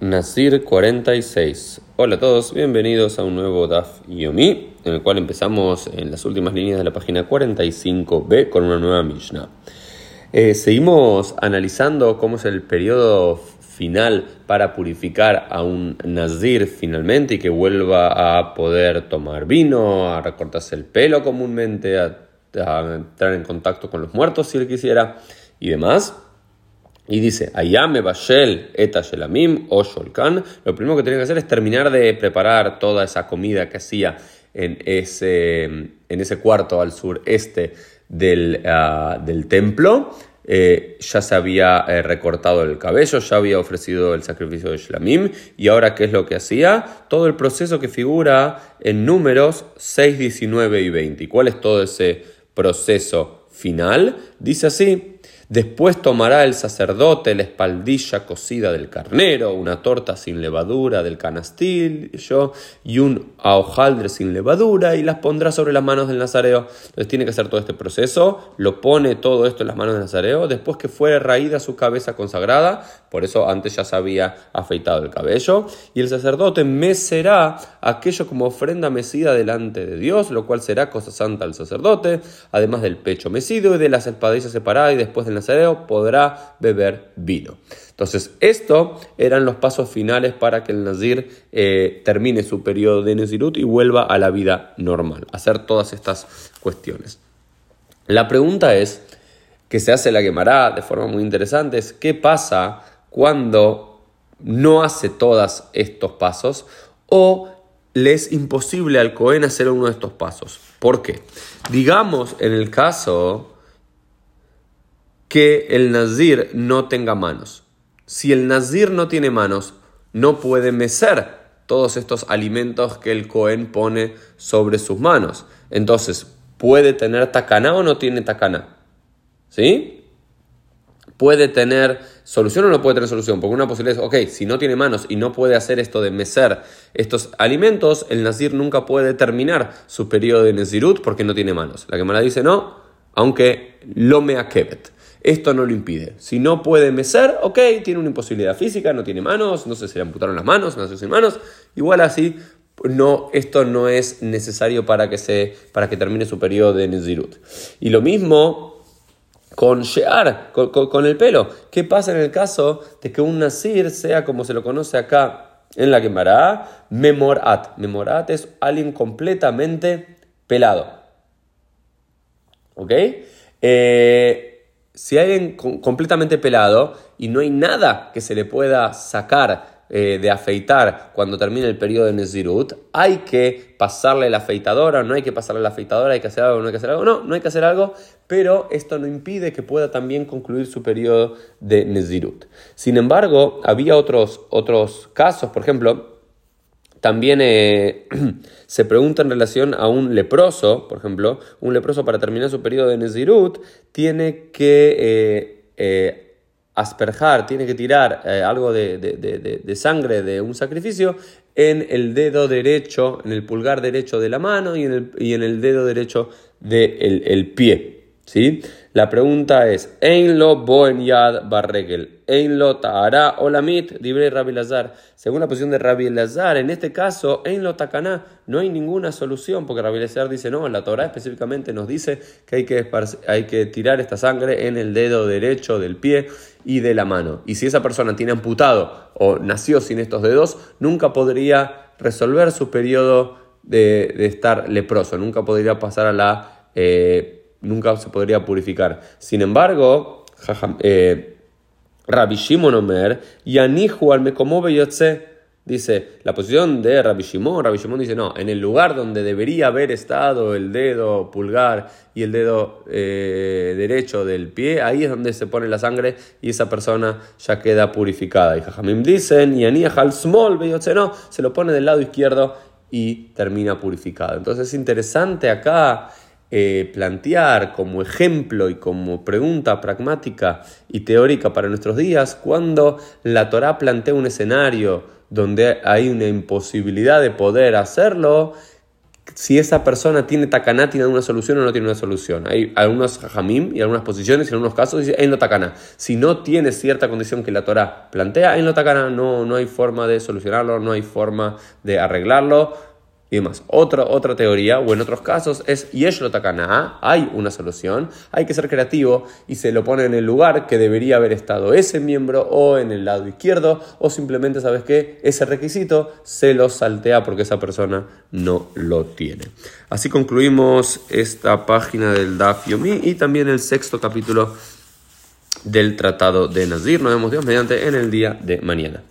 Nasir 46. Hola a todos, bienvenidos a un nuevo DAF Yomi, en el cual empezamos en las últimas líneas de la página 45b con una nueva Mishnah. Eh, seguimos analizando cómo es el periodo final para purificar a un Nazir finalmente y que vuelva a poder tomar vino, a recortarse el pelo comúnmente, a, a entrar en contacto con los muertos si él quisiera y demás. Y dice, Ayame Bashel Eta Shelamim o Sholkan. Lo primero que tiene que hacer es terminar de preparar toda esa comida que hacía en ese, en ese cuarto al sureste del, ah, del templo. Eh, ya se había eh, recortado el cabello, ya había ofrecido el sacrificio de Shlamim. Y ahora, ¿qué es lo que hacía? Todo el proceso que figura en números 6, 19 y 20. ¿Y cuál es todo ese proceso final? Dice así. Después tomará el sacerdote la espaldilla cocida del carnero, una torta sin levadura del canastillo y un hojaldre sin levadura y las pondrá sobre las manos del nazareo. Entonces tiene que hacer todo este proceso, lo pone todo esto en las manos del nazareo, después que fue raída su cabeza consagrada, por eso antes ya se había afeitado el cabello, y el sacerdote mecerá aquello como ofrenda mecida delante de Dios, lo cual será cosa santa al sacerdote, además del pecho mecido y de las espadillas separadas y después del podrá beber vino. Entonces, esto eran los pasos finales para que el nazir eh, termine su periodo de Nezirut y vuelva a la vida normal, hacer todas estas cuestiones. La pregunta es, que se hace la quemará de forma muy interesante, es qué pasa cuando no hace todos estos pasos o le es imposible al Cohen hacer uno de estos pasos. ¿Por qué? Digamos en el caso que el nazir no tenga manos. Si el nazir no tiene manos, no puede mecer todos estos alimentos que el Cohen pone sobre sus manos. Entonces, ¿puede tener tacaná o no tiene tacaná? ¿Sí? ¿Puede tener solución o no puede tener solución? Porque una posibilidad es, ok, si no tiene manos y no puede hacer esto de mecer estos alimentos, el nazir nunca puede terminar su periodo de nezirut porque no tiene manos. La Gemara dice no, aunque lo me akebet. Esto no lo impide. Si no puede mecer, ok, tiene una imposibilidad física, no tiene manos, no sé si le amputaron las manos, nació sin manos. Igual así, no, esto no es necesario para que, se, para que termine su periodo de Nezirut. Y lo mismo con Shear, con, el pelo. ¿Qué pasa en el caso de que un Nazir sea como se lo conoce acá en la Gemara, Memorat? Memorat es alguien completamente pelado. ¿Ok? Eh, si alguien completamente pelado y no hay nada que se le pueda sacar eh, de afeitar cuando termine el periodo de Nezirut, hay que pasarle la afeitadora, no hay que pasarle la afeitadora, hay que hacer algo, no hay que hacer algo, no, no hay que hacer algo, pero esto no impide que pueda también concluir su periodo de Nezirut. Sin embargo, había otros, otros casos, por ejemplo, también eh, se pregunta en relación a un leproso, por ejemplo, un leproso para terminar su periodo de Nezirut tiene que eh, eh, asperjar, tiene que tirar algo de, sangre de un sacrificio en el dedo derecho, en el pulgar derecho de la mano y en el, y en el dedo derecho del el pie. ¿Sí? La pregunta es, ¿En lo boen yad barregel? ¿En lo ta'ara olamit? Dibre Rabbi Lazar. Según la posición de Rabbi Lazar, en este caso, en lo tacaná, no hay ninguna solución, porque Rabbi Lazar dice, no, la Torah específicamente nos dice que hay que, hay que tirar esta sangre en el dedo derecho del pie y de la mano. Y si esa persona tiene amputado o nació sin estos dedos, nunca podría resolver su periodo de, estar leproso, nunca podría pasar a la... Eh, nunca se podría purificar. Sin embargo, eh, Rabbi Shimon Omer, Yanihu dice, la posición de Rabbi Shimon, Rabbi Shimon dice, no, en el lugar donde debería haber estado el dedo pulgar y el dedo eh, derecho del pie, ahí es donde se pone la sangre y esa persona ya queda purificada. Y Jajamim dicen, Yaniah al Small no, se lo pone del lado izquierdo y termina purificado. Entonces es interesante acá eh, plantear como ejemplo y como pregunta pragmática y teórica para nuestros días cuando la Torah plantea un escenario donde hay una imposibilidad de poder hacerlo, si esa persona tiene takaná, tiene alguna solución o no tiene una solución. Hay algunos jamim y algunas posiciones, y en algunos casos dice en lo takaná. Si no tiene cierta condición que la Torah plantea, en lo takaná no, no hay forma de solucionarlo, no hay forma de arreglarlo y demás. Otra, otra teoría, o en otros casos, es Yeshlo Takana, hay una solución, hay que ser creativo y se lo pone en el lugar que debería haber estado ese miembro o en el lado izquierdo, o simplemente, ¿sabes qué? Ese requisito se lo saltea porque esa persona no lo tiene. Así concluimos esta página del Daf Yomi y también el sexto capítulo del Tratado de Nazir. Nos vemos Dios mediante en el día de mañana.